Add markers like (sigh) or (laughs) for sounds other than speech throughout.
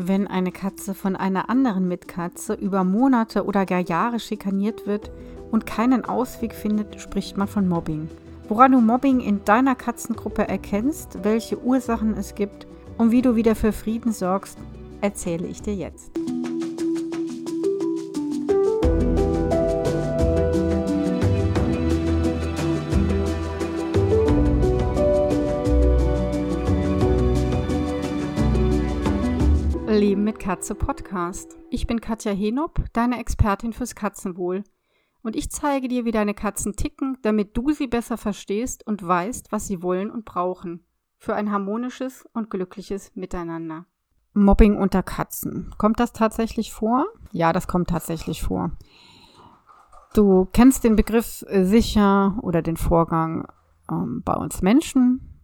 Wenn eine Katze von einer anderen Mitkatze über Monate oder gar Jahre schikaniert wird und keinen Ausweg findet, spricht man von Mobbing. Woran du Mobbing in deiner Katzengruppe erkennst, welche Ursachen es gibt und wie du wieder für Frieden sorgst, erzähle ich dir jetzt. Katze Podcast. Ich bin Katja Henop, deine Expertin fürs Katzenwohl. Und ich zeige dir, wie deine Katzen ticken, damit du sie besser verstehst und weißt, was sie wollen und brauchen. Für ein harmonisches und glückliches Miteinander. Mobbing unter Katzen. Kommt das tatsächlich vor? Ja, das kommt tatsächlich vor. Du kennst den Begriff sicher oder den Vorgang ähm, bei uns Menschen.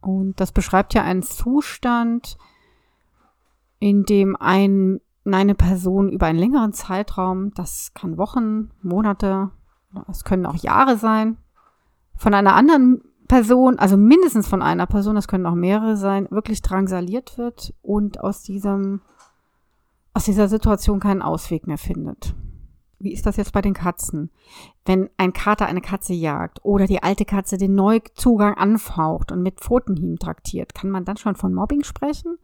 Und das beschreibt ja einen Zustand, in dem ein, eine Person über einen längeren Zeitraum, das kann Wochen, Monate, es können auch Jahre sein, von einer anderen Person, also mindestens von einer Person, das können auch mehrere sein, wirklich drangsaliert wird und aus diesem, aus dieser Situation keinen Ausweg mehr findet. Wie ist das jetzt bei den Katzen? Wenn ein Kater eine Katze jagt oder die alte Katze den Neuzugang anfaucht und mit Pfotenhieben traktiert, kann man dann schon von Mobbing sprechen?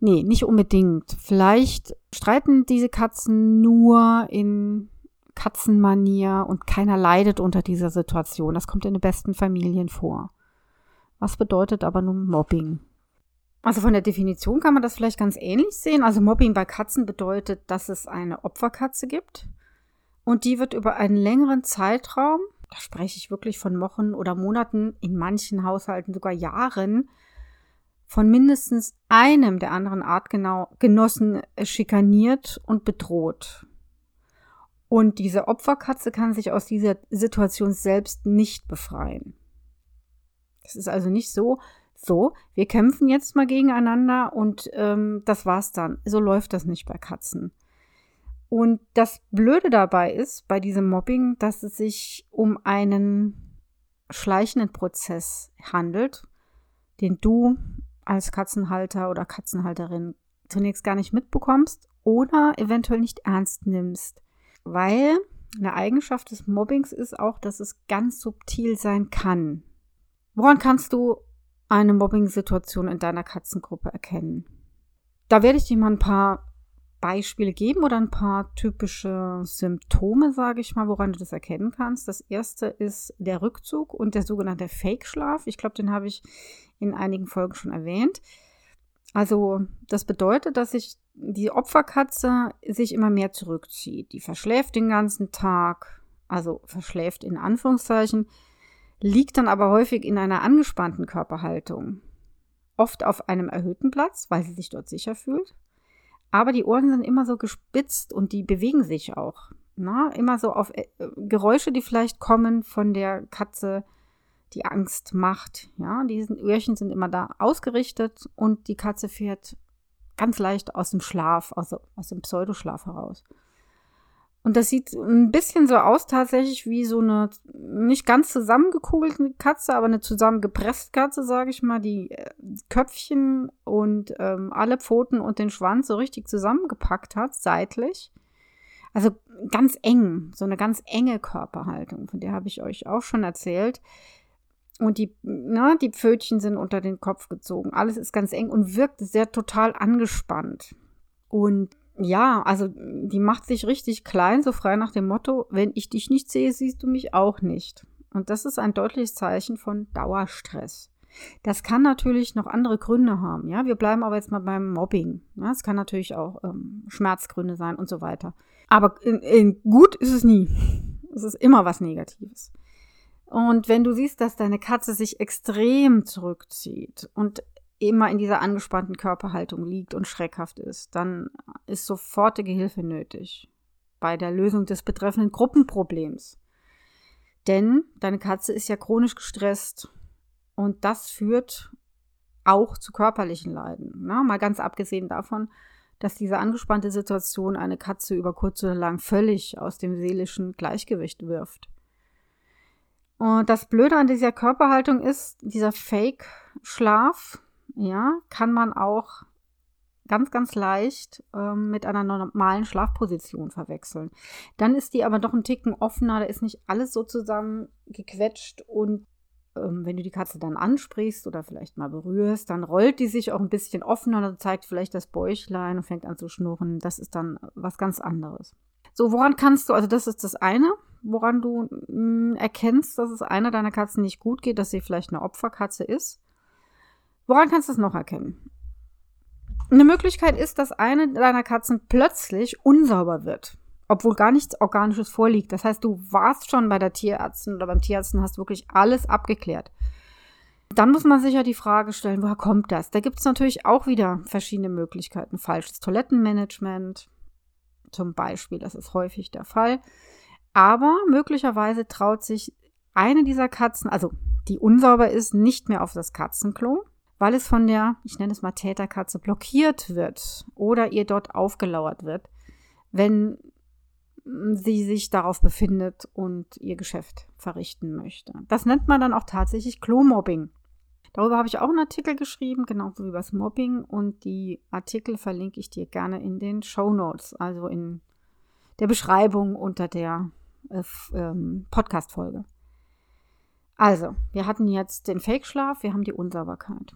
Nee, nicht unbedingt. Vielleicht streiten diese Katzen nur in Katzenmanier und keiner leidet unter dieser Situation. Das kommt in den besten Familien vor. Was bedeutet aber nun Mobbing? Also von der Definition kann man das vielleicht ganz ähnlich sehen. Also Mobbing bei Katzen bedeutet, dass es eine Opferkatze gibt und die wird über einen längeren Zeitraum, da spreche ich wirklich von Wochen oder Monaten, in manchen Haushalten sogar Jahren, von mindestens einem der anderen Artgenossen schikaniert und bedroht. Und diese Opferkatze kann sich aus dieser Situation selbst nicht befreien. Es ist also nicht so, so, wir kämpfen jetzt mal gegeneinander und ähm, das war's dann. So läuft das nicht bei Katzen. Und das Blöde dabei ist, bei diesem Mobbing, dass es sich um einen schleichenden Prozess handelt, den du als Katzenhalter oder Katzenhalterin zunächst gar nicht mitbekommst oder eventuell nicht ernst nimmst. Weil eine Eigenschaft des Mobbings ist auch, dass es ganz subtil sein kann. Woran kannst du eine Mobbing-Situation in deiner Katzengruppe erkennen? Da werde ich dir mal ein paar Beispiele geben oder ein paar typische Symptome, sage ich mal, woran du das erkennen kannst. Das erste ist der Rückzug und der sogenannte Fake-Schlaf. Ich glaube, den habe ich in einigen Folgen schon erwähnt. Also das bedeutet, dass sich die Opferkatze sich immer mehr zurückzieht. Die verschläft den ganzen Tag, also verschläft in Anführungszeichen, liegt dann aber häufig in einer angespannten Körperhaltung. Oft auf einem erhöhten Platz, weil sie sich dort sicher fühlt. Aber die Ohren sind immer so gespitzt und die bewegen sich auch. Na, immer so auf äh, Geräusche, die vielleicht kommen von der Katze, die Angst macht. Ja, diese Öhrchen sind immer da ausgerichtet und die Katze fährt ganz leicht aus dem Schlaf, aus, aus dem Pseudoschlaf heraus. Und das sieht ein bisschen so aus tatsächlich wie so eine nicht ganz zusammengekugelte Katze, aber eine zusammengepresste Katze, sage ich mal, die äh, Köpfchen und ähm, alle Pfoten und den Schwanz so richtig zusammengepackt hat, seitlich. Also ganz eng, so eine ganz enge Körperhaltung, von der habe ich euch auch schon erzählt. Und die, na, die Pfötchen sind unter den Kopf gezogen. Alles ist ganz eng und wirkt sehr total angespannt. Und ja, also die macht sich richtig klein, so frei nach dem Motto, wenn ich dich nicht sehe, siehst du mich auch nicht. Und das ist ein deutliches Zeichen von Dauerstress. Das kann natürlich noch andere Gründe haben. Ja, wir bleiben aber jetzt mal beim Mobbing. Ja, es kann natürlich auch ähm, Schmerzgründe sein und so weiter. Aber in, in gut ist es nie. Es ist immer was Negatives. Und wenn du siehst, dass deine Katze sich extrem zurückzieht und immer in dieser angespannten Körperhaltung liegt und schreckhaft ist, dann ist sofortige Hilfe nötig bei der Lösung des betreffenden Gruppenproblems. Denn deine Katze ist ja chronisch gestresst und das führt auch zu körperlichen Leiden. Na, mal ganz abgesehen davon, dass diese angespannte Situation eine Katze über kurz oder lang völlig aus dem seelischen Gleichgewicht wirft. Und das Blöde an dieser Körperhaltung ist, dieser Fake-Schlaf, ja, kann man auch ganz, ganz leicht ähm, mit einer normalen Schlafposition verwechseln. Dann ist die aber doch ein Ticken offener, da ist nicht alles so zusammengequetscht und ähm, wenn du die Katze dann ansprichst oder vielleicht mal berührst, dann rollt die sich auch ein bisschen offener, dann zeigt vielleicht das Bäuchlein und fängt an zu schnurren. Das ist dann was ganz anderes. So, woran kannst du, also das ist das eine, woran du mh, hm, erkennst, dass es einer deiner Katzen nicht gut geht, dass sie vielleicht eine Opferkatze ist. Woran kannst du es noch erkennen? Eine Möglichkeit ist, dass eine deiner Katzen plötzlich unsauber wird, obwohl gar nichts Organisches vorliegt. Das heißt, du warst schon bei der Tierärztin oder beim Tierärzten, hast wirklich alles abgeklärt. Dann muss man sich ja die Frage stellen, woher kommt das? Da gibt es natürlich auch wieder verschiedene Möglichkeiten. Falsches Toilettenmanagement zum Beispiel, das ist häufig der Fall. Aber möglicherweise traut sich eine dieser Katzen, also die unsauber ist, nicht mehr auf das Katzenklo, weil es von der, ich nenne es mal Täterkatze, blockiert wird oder ihr dort aufgelauert wird, wenn sie sich darauf befindet und ihr Geschäft verrichten möchte. Das nennt man dann auch tatsächlich Klo-Mobbing. Darüber habe ich auch einen Artikel geschrieben, genauso wie über das Mobbing. Und die Artikel verlinke ich dir gerne in den Show Notes, also in der Beschreibung unter der äh, ähm, Podcast-Folge. Also, wir hatten jetzt den Fake-Schlaf, wir haben die Unsauberkeit.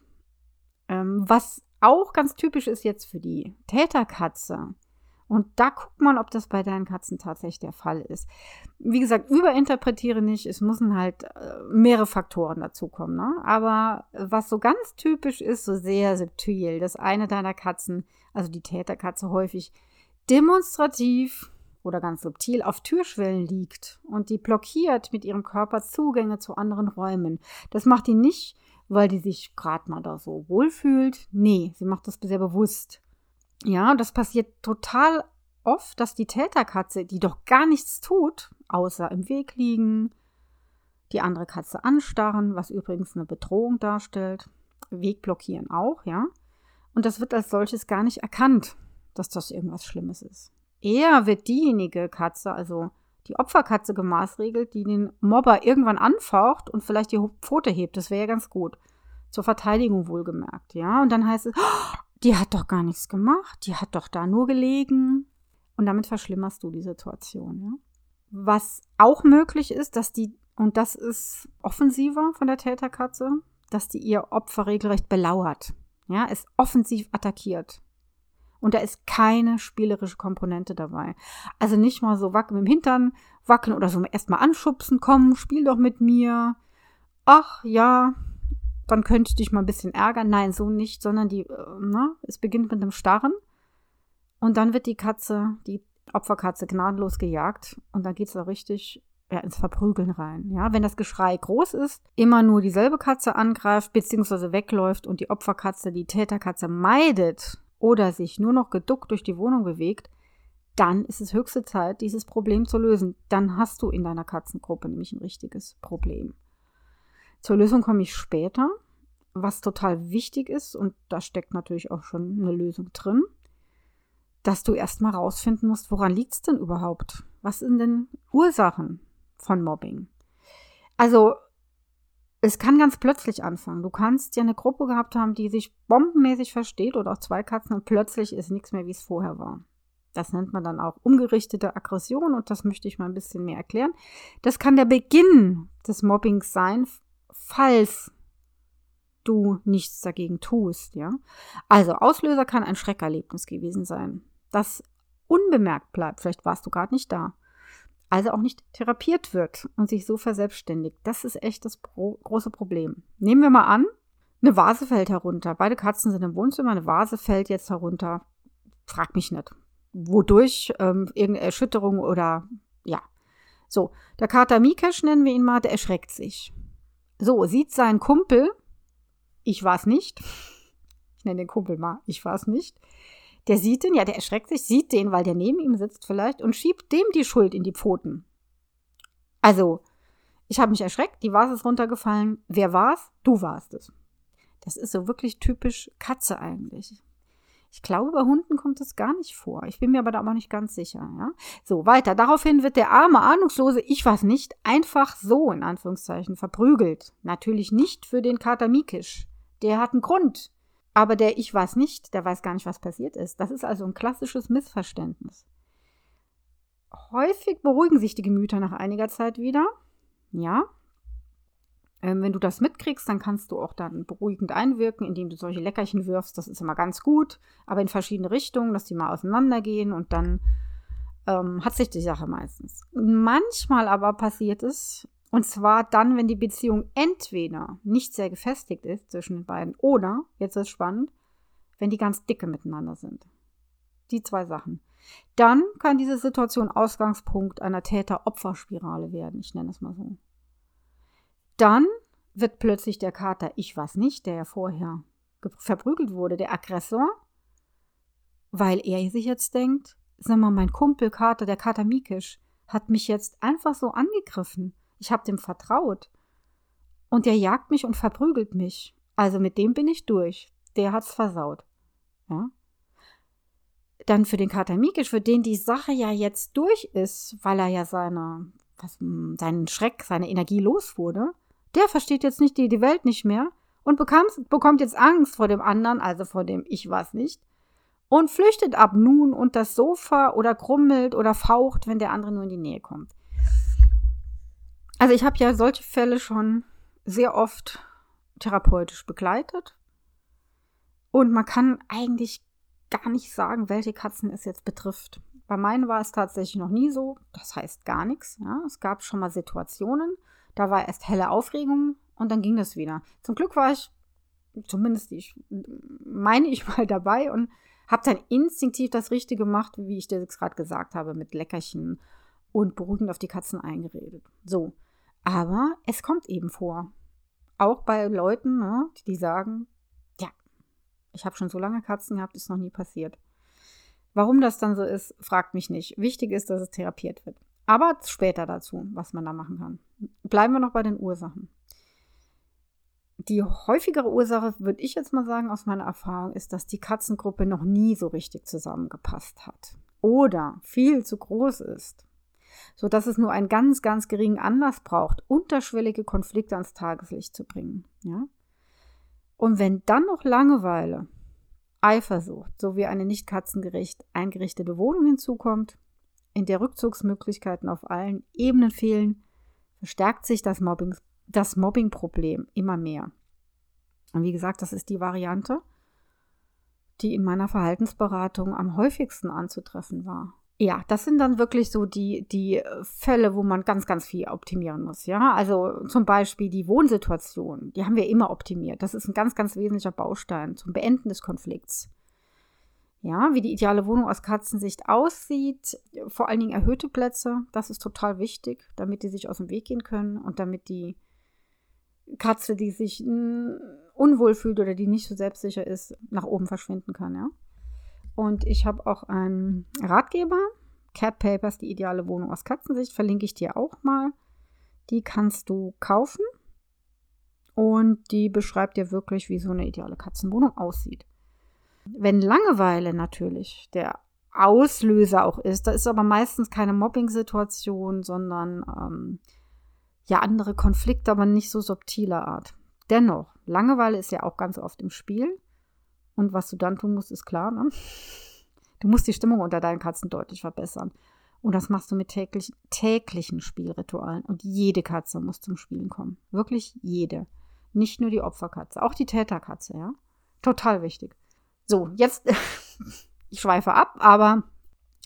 Ähm, was auch ganz typisch ist jetzt für die Täterkatze, und da guckt man, ob das bei deinen Katzen tatsächlich der Fall ist. Wie gesagt, überinterpretiere nicht. Es müssen halt äh, mehrere Faktoren dazukommen. Ne? Aber was so ganz typisch ist, so sehr subtil, dass eine deiner Katzen, also die Täterkatze häufig demonstrativ oder ganz subtil auf Türschwellen liegt und die blockiert mit ihrem Körper Zugänge zu anderen Räumen. Das macht die nicht, weil die sich gerade mal da so wohlfühlt. Nee, sie macht das sehr bewusst. Ja, das passiert total oft, dass die Täterkatze, die doch gar nichts tut, außer im Weg liegen, die andere Katze anstarren, was übrigens eine Bedrohung darstellt, Weg blockieren auch, ja. Und das wird als solches gar nicht erkannt, dass das irgendwas Schlimmes ist. Eher wird diejenige Katze, also die Opferkatze gemaßregelt, die den Mobber irgendwann anfaucht und vielleicht die Pfote hebt. Das wäre ja ganz gut. Zur Verteidigung wohlgemerkt, ja. Und dann heißt es, oh, die hat doch gar nichts gemacht, die hat doch da nur gelegen. Und damit verschlimmerst du die Situation. Ja? Was auch möglich ist, dass die, und das ist offensiver von der Täterkatze, dass die ihr Opfer regelrecht belauert. Ja, es offensiv attackiert. Und da ist keine spielerische Komponente dabei. Also nicht mal so wackeln mit dem Hintern, wackeln oder so erstmal anschubsen, komm, spiel doch mit mir. Ach ja, dann könnte ich dich mal ein bisschen ärgern. Nein, so nicht, sondern die, äh, ne, es beginnt mit einem Starren und dann wird die Katze, die Opferkatze gnadenlos gejagt und dann geht es da richtig ja, ins Verprügeln rein. Ja, wenn das Geschrei groß ist, immer nur dieselbe Katze angreift bzw. wegläuft und die Opferkatze die Täterkatze meidet oder sich nur noch geduckt durch die Wohnung bewegt, dann ist es höchste Zeit, dieses Problem zu lösen. Dann hast du in deiner Katzengruppe nämlich ein richtiges Problem. Zur Lösung komme ich später. Was total wichtig ist, und da steckt natürlich auch schon eine Lösung drin, dass du erstmal rausfinden musst, woran liegt es denn überhaupt? Was sind denn Ursachen von Mobbing? Also, es kann ganz plötzlich anfangen. Du kannst ja eine Gruppe gehabt haben, die sich bombenmäßig versteht oder auch zwei Katzen und plötzlich ist nichts mehr, wie es vorher war. Das nennt man dann auch umgerichtete Aggression und das möchte ich mal ein bisschen mehr erklären. Das kann der Beginn des Mobbings sein, falls du nichts dagegen tust, ja. Also Auslöser kann ein Schreckerlebnis gewesen sein, das unbemerkt bleibt. Vielleicht warst du gerade nicht da. Also auch nicht therapiert wird und sich so verselbstständigt. Das ist echt das pro große Problem. Nehmen wir mal an, eine Vase fällt herunter. Beide Katzen sind im Wohnzimmer, eine Vase fällt jetzt herunter. Frag mich nicht. Wodurch ähm, irgendeine Erschütterung oder ja. So, der Kater Mikesh nennen wir ihn mal, der erschreckt sich. So, sieht sein Kumpel, ich war es nicht, ich nenne den Kumpel mal, ich war es nicht, der sieht den, ja, der erschreckt sich, sieht den, weil der neben ihm sitzt vielleicht und schiebt dem die Schuld in die Pfoten. Also, ich habe mich erschreckt, die Vase ist runtergefallen. Wer war's? Du warst es. Das ist so wirklich typisch Katze eigentlich. Ich glaube, bei Hunden kommt das gar nicht vor. Ich bin mir aber da auch nicht ganz sicher. Ja? So, weiter. Daraufhin wird der arme, ahnungslose, ich weiß nicht, einfach so, in Anführungszeichen, verprügelt. Natürlich nicht für den Kater Mikisch. Der hat einen Grund. Aber der Ich weiß nicht, der weiß gar nicht, was passiert ist. Das ist also ein klassisches Missverständnis. Häufig beruhigen sich die Gemüter nach einiger Zeit wieder. Ja. Ähm, wenn du das mitkriegst, dann kannst du auch dann beruhigend einwirken, indem du solche Leckerchen wirfst. Das ist immer ganz gut, aber in verschiedene Richtungen, dass die mal auseinandergehen und dann ähm, hat sich die Sache meistens. Manchmal aber passiert es, und zwar dann, wenn die Beziehung entweder nicht sehr gefestigt ist zwischen den beiden oder, jetzt ist es spannend, wenn die ganz dicke miteinander sind. Die zwei Sachen. Dann kann diese Situation Ausgangspunkt einer Täter-Opfer-Spirale werden. Ich nenne es mal so. Dann wird plötzlich der Kater, ich weiß nicht, der ja vorher verprügelt wurde, der Aggressor, weil er sich jetzt denkt, sag mal, mein Kumpel Kater, der Kater Mikisch, hat mich jetzt einfach so angegriffen. Ich habe dem vertraut. Und der jagt mich und verprügelt mich. Also mit dem bin ich durch. Der hat's versaut. Ja. Dann für den Kater Mikisch, für den die Sache ja jetzt durch ist, weil er ja seine, was, seinen Schreck, seine Energie los wurde, der versteht jetzt nicht die, die Welt nicht mehr und bekommt jetzt Angst vor dem anderen, also vor dem Ich weiß nicht, und flüchtet ab nun unter das Sofa oder krummelt oder faucht, wenn der andere nur in die Nähe kommt. Also ich habe ja solche Fälle schon sehr oft therapeutisch begleitet. Und man kann eigentlich gar nicht sagen, welche Katzen es jetzt betrifft. Bei meinen war es tatsächlich noch nie so. Das heißt gar nichts. Ja. Es gab schon mal Situationen, da war erst helle Aufregung und dann ging das wieder. Zum Glück war ich, zumindest ich, meine ich (laughs) mal dabei und habe dann instinktiv das Richtige gemacht, wie ich das gerade gesagt habe, mit Leckerchen und beruhigend auf die Katzen eingeredet. So. Aber es kommt eben vor. Auch bei Leuten, ne, die sagen, ja, ich habe schon so lange Katzen gehabt, ist noch nie passiert. Warum das dann so ist, fragt mich nicht. Wichtig ist, dass es therapiert wird. Aber später dazu, was man da machen kann. Bleiben wir noch bei den Ursachen. Die häufigere Ursache, würde ich jetzt mal sagen, aus meiner Erfahrung, ist, dass die Katzengruppe noch nie so richtig zusammengepasst hat. Oder viel zu groß ist sodass es nur einen ganz, ganz geringen Anlass braucht, unterschwellige Konflikte ans Tageslicht zu bringen. Ja? Und wenn dann noch Langeweile, Eifersucht sowie eine nicht katzengerecht eingerichtete Wohnung hinzukommt, in der Rückzugsmöglichkeiten auf allen Ebenen fehlen, verstärkt sich das, Mobbing, das Mobbingproblem immer mehr. Und wie gesagt, das ist die Variante, die in meiner Verhaltensberatung am häufigsten anzutreffen war. Ja, das sind dann wirklich so die, die äh, Fälle, wo man ganz, ganz viel optimieren muss. Ja, also zum Beispiel die Wohnsituation, die haben wir immer optimiert. Das ist ein ganz, ganz wesentlicher Baustein zum Beenden des Konflikts. Ja, wie die ideale Wohnung aus Katzensicht aussieht, vor allen Dingen erhöhte Plätze, das ist total wichtig, damit die sich aus dem Weg gehen können und damit die Katze, die sich hm, unwohl fühlt oder die nicht so selbstsicher ist, nach oben verschwinden kann, ja. Und ich habe auch einen Ratgeber, Cat Papers, die ideale Wohnung aus Katzensicht, verlinke ich dir auch mal. Die kannst du kaufen und die beschreibt dir wirklich, wie so eine ideale Katzenwohnung aussieht. Wenn Langeweile natürlich der Auslöser auch ist, da ist aber meistens keine Mobbing-Situation, sondern ähm, ja andere Konflikte, aber nicht so subtiler Art. Dennoch, Langeweile ist ja auch ganz oft im Spiel. Und was du dann tun musst, ist klar. Ne? Du musst die Stimmung unter deinen Katzen deutlich verbessern. Und das machst du mit täglich, täglichen Spielritualen. Und jede Katze muss zum Spielen kommen. Wirklich jede. Nicht nur die Opferkatze, auch die Täterkatze, ja. Total wichtig. So, jetzt, (laughs) ich schweife ab, aber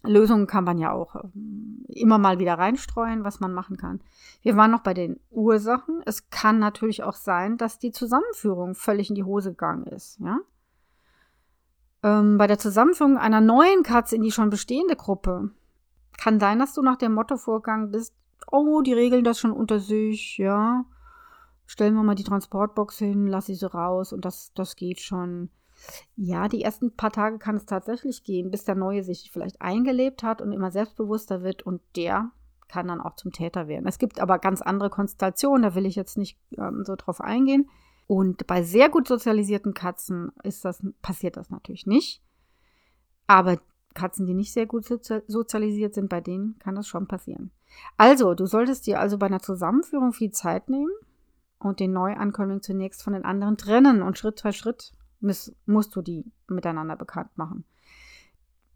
Lösungen kann man ja auch ähm, immer mal wieder reinstreuen, was man machen kann. Wir waren noch bei den Ursachen. Es kann natürlich auch sein, dass die Zusammenführung völlig in die Hose gegangen ist, ja ähm, bei der Zusammenführung einer neuen Katze in die schon bestehende Gruppe kann sein, dass du nach dem Motto vorgegangen bist, oh, die regeln das schon unter sich, ja. Stellen wir mal die Transportbox hin, lass sie so raus und das, das geht schon. Ja, die ersten paar Tage kann es tatsächlich gehen, bis der Neue sich vielleicht eingelebt hat und immer selbstbewusster wird und der kann dann auch zum Täter werden. Es gibt aber ganz andere Konstellationen, da will ich jetzt nicht ähm, so drauf eingehen. Und bei sehr gut sozialisierten Katzen ist das, passiert das natürlich nicht. Aber Katzen, die nicht sehr gut sozialisiert sind, bei denen kann das schon passieren. Also, du solltest dir also bei einer Zusammenführung viel Zeit nehmen und den Neuankömmling zunächst von den anderen trennen und Schritt für Schritt musst, du die miteinander bekannt machen.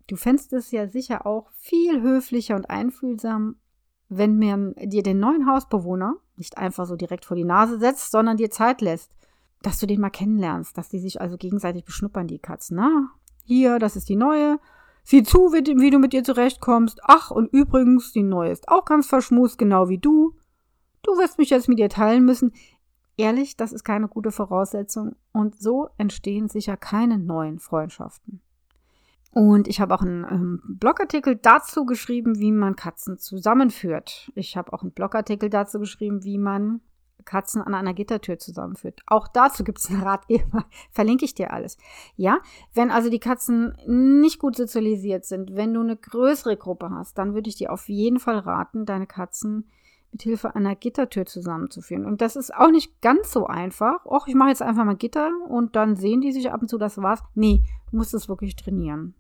Du fändest es ja sicher auch viel höflicher und einfühlsam, wenn man dir den neuen Hausbewohner nicht einfach so direkt vor die Nase setzt, sondern dir Zeit lässt, dass du den mal kennenlernst, dass die sich also gegenseitig beschnuppern, die Katzen. Na, hier, das ist die neue. Sieh zu, wie, wie du mit ihr zurechtkommst. Ach, und übrigens, die neue ist auch ganz verschmust, genau wie du. Du wirst mich jetzt mit ihr teilen müssen. Ehrlich, das ist keine gute Voraussetzung. Und so entstehen sicher keine neuen Freundschaften. Und ich habe auch einen ähm, Blogartikel dazu geschrieben, wie man Katzen zusammenführt. Ich habe auch einen Blogartikel dazu geschrieben, wie man Katzen an einer Gittertür zusammenführt. Auch dazu gibt es einen Ratgeber. (laughs) Verlinke ich dir alles. Ja, wenn also die Katzen nicht gut sozialisiert sind, wenn du eine größere Gruppe hast, dann würde ich dir auf jeden Fall raten, deine Katzen mit Hilfe einer Gittertür zusammenzuführen. Und das ist auch nicht ganz so einfach. Och, ich mache jetzt einfach mal Gitter und dann sehen die sich ab und zu, das war's. Nee, du musst es wirklich trainieren.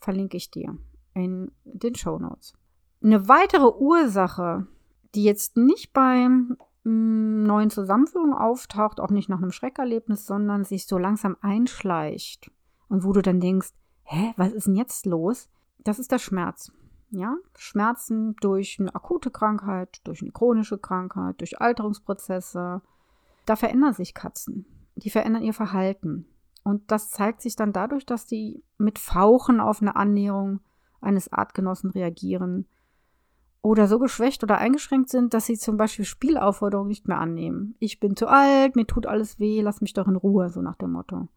Verlinke ich dir in den Show Notes. Eine weitere Ursache, die jetzt nicht beim mm, neuen Zusammenführung auftaucht, auch nicht nach einem Schreckerlebnis, sondern sich so langsam einschleicht und wo du dann denkst, hä, was ist denn jetzt los? Das ist der Schmerz. Ja, Schmerzen durch eine akute Krankheit, durch eine chronische Krankheit, durch Alterungsprozesse. Da verändern sich Katzen. Die verändern ihr Verhalten. Und das zeigt sich dann dadurch, dass die mit Fauchen auf eine Annäherung eines Artgenossen reagieren oder so geschwächt oder eingeschränkt sind, dass sie zum Beispiel Spielaufforderungen nicht mehr annehmen. Ich bin zu alt, mir tut alles weh, lass mich doch in Ruhe, so nach dem Motto.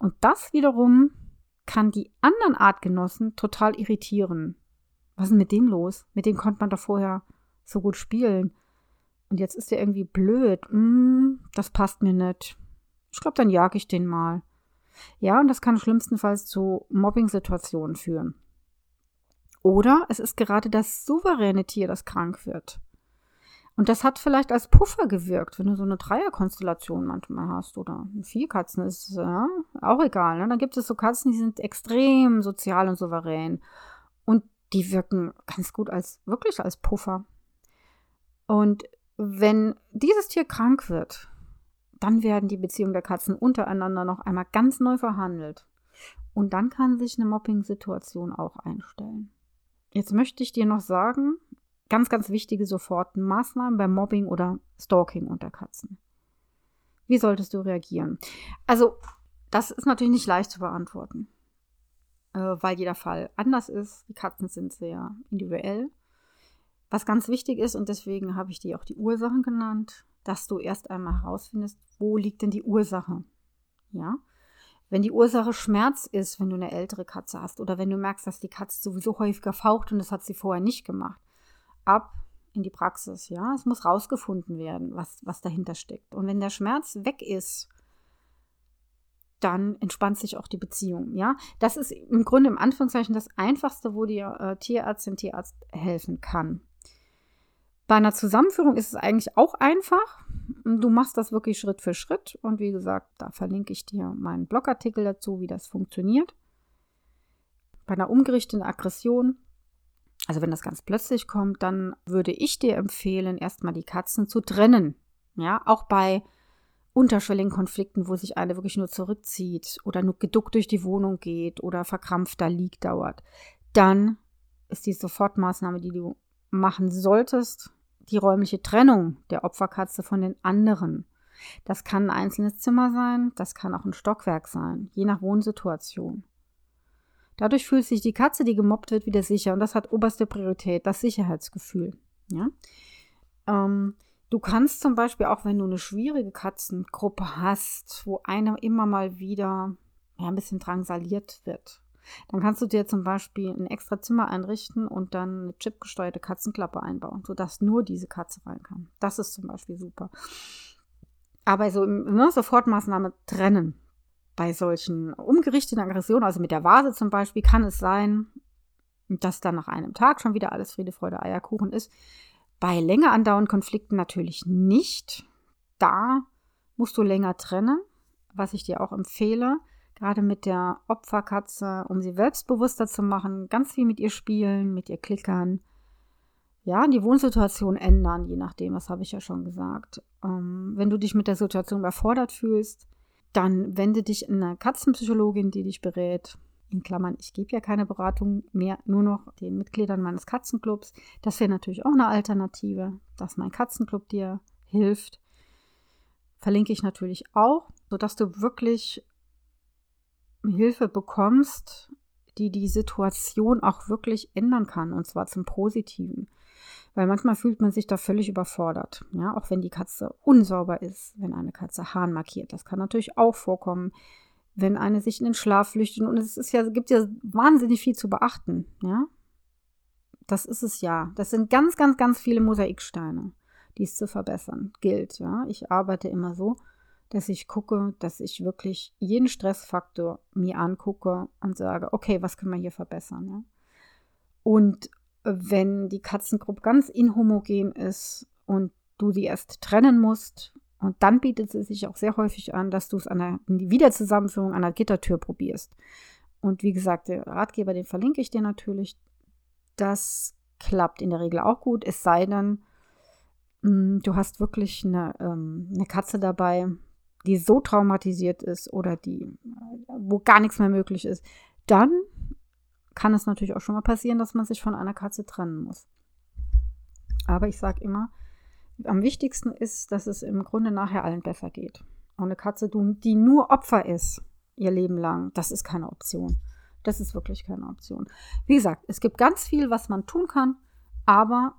Und das wiederum kann die anderen Artgenossen total irritieren. Was ist denn mit dem los? Mit dem konnte man doch vorher so gut spielen. Und jetzt ist der irgendwie blöd. Mm, das passt mir nicht. Ich glaube, dann jag ich den mal. Ja, und das kann schlimmstenfalls zu Mobbing-Situationen führen. Oder es ist gerade das souveräne Tier, das krank wird. Und das hat vielleicht als Puffer gewirkt, wenn du so eine Dreierkonstellation manchmal hast oder vier Katzen ist ja, auch egal. Ne? Dann gibt es so Katzen, die sind extrem sozial und souverän und die wirken ganz gut als wirklich als Puffer. Und wenn dieses Tier krank wird, dann werden die Beziehungen der Katzen untereinander noch einmal ganz neu verhandelt. Und dann kann sich eine Mobbing-Situation auch einstellen. Jetzt möchte ich dir noch sagen, ganz, ganz wichtige soforten Maßnahmen beim Mobbing oder Stalking unter Katzen. Wie solltest du reagieren? Also, das ist natürlich nicht leicht zu beantworten, äh, weil jeder Fall anders ist. Die Katzen sind sehr individuell. Was ganz wichtig ist, und deswegen habe ich dir auch die Ursachen genannt, dass du erst einmal herausfindest, wo liegt denn die Ursache? Ja? Wenn die Ursache Schmerz ist, wenn du eine ältere Katze hast oder wenn du merkst, dass die Katze sowieso häufiger faucht und das hat sie vorher nicht gemacht, ab in die Praxis, ja? Es muss rausgefunden werden, was, was dahinter steckt. Und wenn der Schmerz weg ist, dann entspannt sich auch die Beziehung, ja? Das ist im Grunde im Anführungszeichen das Einfachste, wo dir äh, Tierärztin, Tierarzt helfen kann. Bei einer Zusammenführung ist es eigentlich auch einfach. Du machst das wirklich Schritt für Schritt. Und wie gesagt, da verlinke ich dir meinen Blogartikel dazu, wie das funktioniert. Bei einer umgerichteten Aggression, also wenn das ganz plötzlich kommt, dann würde ich dir empfehlen, erstmal die Katzen zu trennen. Ja, auch bei unterschwelligen Konflikten, wo sich eine wirklich nur zurückzieht oder nur geduckt durch die Wohnung geht oder verkrampft da liegt, dauert. Dann ist die Sofortmaßnahme, die du machen solltest, die räumliche Trennung der Opferkatze von den anderen. Das kann ein einzelnes Zimmer sein, das kann auch ein Stockwerk sein, je nach Wohnsituation. Dadurch fühlt sich die Katze, die gemobbt wird, wieder sicher und das hat oberste Priorität, das Sicherheitsgefühl. Ja? Ähm, du kannst zum Beispiel auch, wenn du eine schwierige Katzengruppe hast, wo einer immer mal wieder ja, ein bisschen drangsaliert wird, dann kannst du dir zum Beispiel ein extra Zimmer einrichten und dann eine chipgesteuerte Katzenklappe einbauen, sodass nur diese Katze rein kann. Das ist zum Beispiel super. Aber so ne, Sofortmaßnahme trennen. Bei solchen umgerichteten Aggressionen, also mit der Vase zum Beispiel, kann es sein, dass dann nach einem Tag schon wieder alles Friede, Freude, Eierkuchen ist. Bei länger andauernden Konflikten natürlich nicht. Da musst du länger trennen, was ich dir auch empfehle gerade mit der Opferkatze, um sie selbstbewusster zu machen, ganz viel mit ihr spielen, mit ihr klickern. Ja, die Wohnsituation ändern, je nachdem, das habe ich ja schon gesagt. Ähm, wenn du dich mit der Situation überfordert fühlst, dann wende dich an eine Katzenpsychologin, die dich berät. In Klammern, ich gebe ja keine Beratung mehr, nur noch den Mitgliedern meines Katzenclubs. Das wäre natürlich auch eine Alternative, dass mein Katzenclub dir hilft. Verlinke ich natürlich auch, sodass du wirklich Hilfe bekommst, die die Situation auch wirklich ändern kann, und zwar zum Positiven. Weil manchmal fühlt man sich da völlig überfordert. Ja, auch wenn die Katze unsauber ist, wenn eine Katze Hahn markiert. Das kann natürlich auch vorkommen, wenn eine sich in den Schlaf flüchtet. Und es ist ja, gibt ja wahnsinnig viel zu beachten. Ja, das ist es ja. Das sind ganz, ganz, ganz viele Mosaiksteine, die es zu verbessern gilt. Ja, ich arbeite immer so dass ich gucke, dass ich wirklich jeden Stressfaktor mir angucke und sage, okay, was können wir hier verbessern? Ja? Und wenn die Katzengruppe ganz inhomogen ist und du sie erst trennen musst, und dann bietet es sich auch sehr häufig an, dass du es an der Wiederzusammenführung an der Gittertür probierst. Und wie gesagt, der Ratgeber, den verlinke ich dir natürlich. Das klappt in der Regel auch gut, es sei denn, mm, du hast wirklich eine, ähm, eine Katze dabei, die so traumatisiert ist oder die, wo gar nichts mehr möglich ist, dann kann es natürlich auch schon mal passieren, dass man sich von einer Katze trennen muss. Aber ich sage immer, am wichtigsten ist, dass es im Grunde nachher allen besser geht. Und eine Katze, die nur Opfer ist, ihr Leben lang, das ist keine Option. Das ist wirklich keine Option. Wie gesagt, es gibt ganz viel, was man tun kann, aber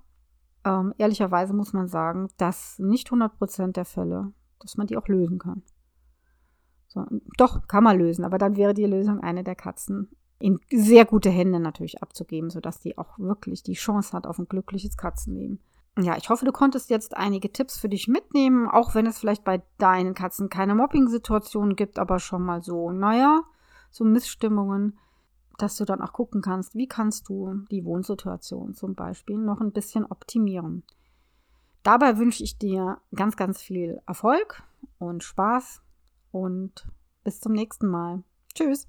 ähm, ehrlicherweise muss man sagen, dass nicht 100% der Fälle dass man die auch lösen kann. So, doch, kann man lösen, aber dann wäre die Lösung, eine der Katzen in sehr gute Hände natürlich abzugeben, sodass die auch wirklich die Chance hat auf ein glückliches Katzenleben. Ja, ich hoffe, du konntest jetzt einige Tipps für dich mitnehmen, auch wenn es vielleicht bei deinen Katzen keine Mobbing-Situationen gibt, aber schon mal so, naja, so Missstimmungen, dass du dann auch gucken kannst, wie kannst du die Wohnsituation zum Beispiel noch ein bisschen optimieren. Dabei wünsche ich dir ganz, ganz viel Erfolg und Spaß und bis zum nächsten Mal. Tschüss.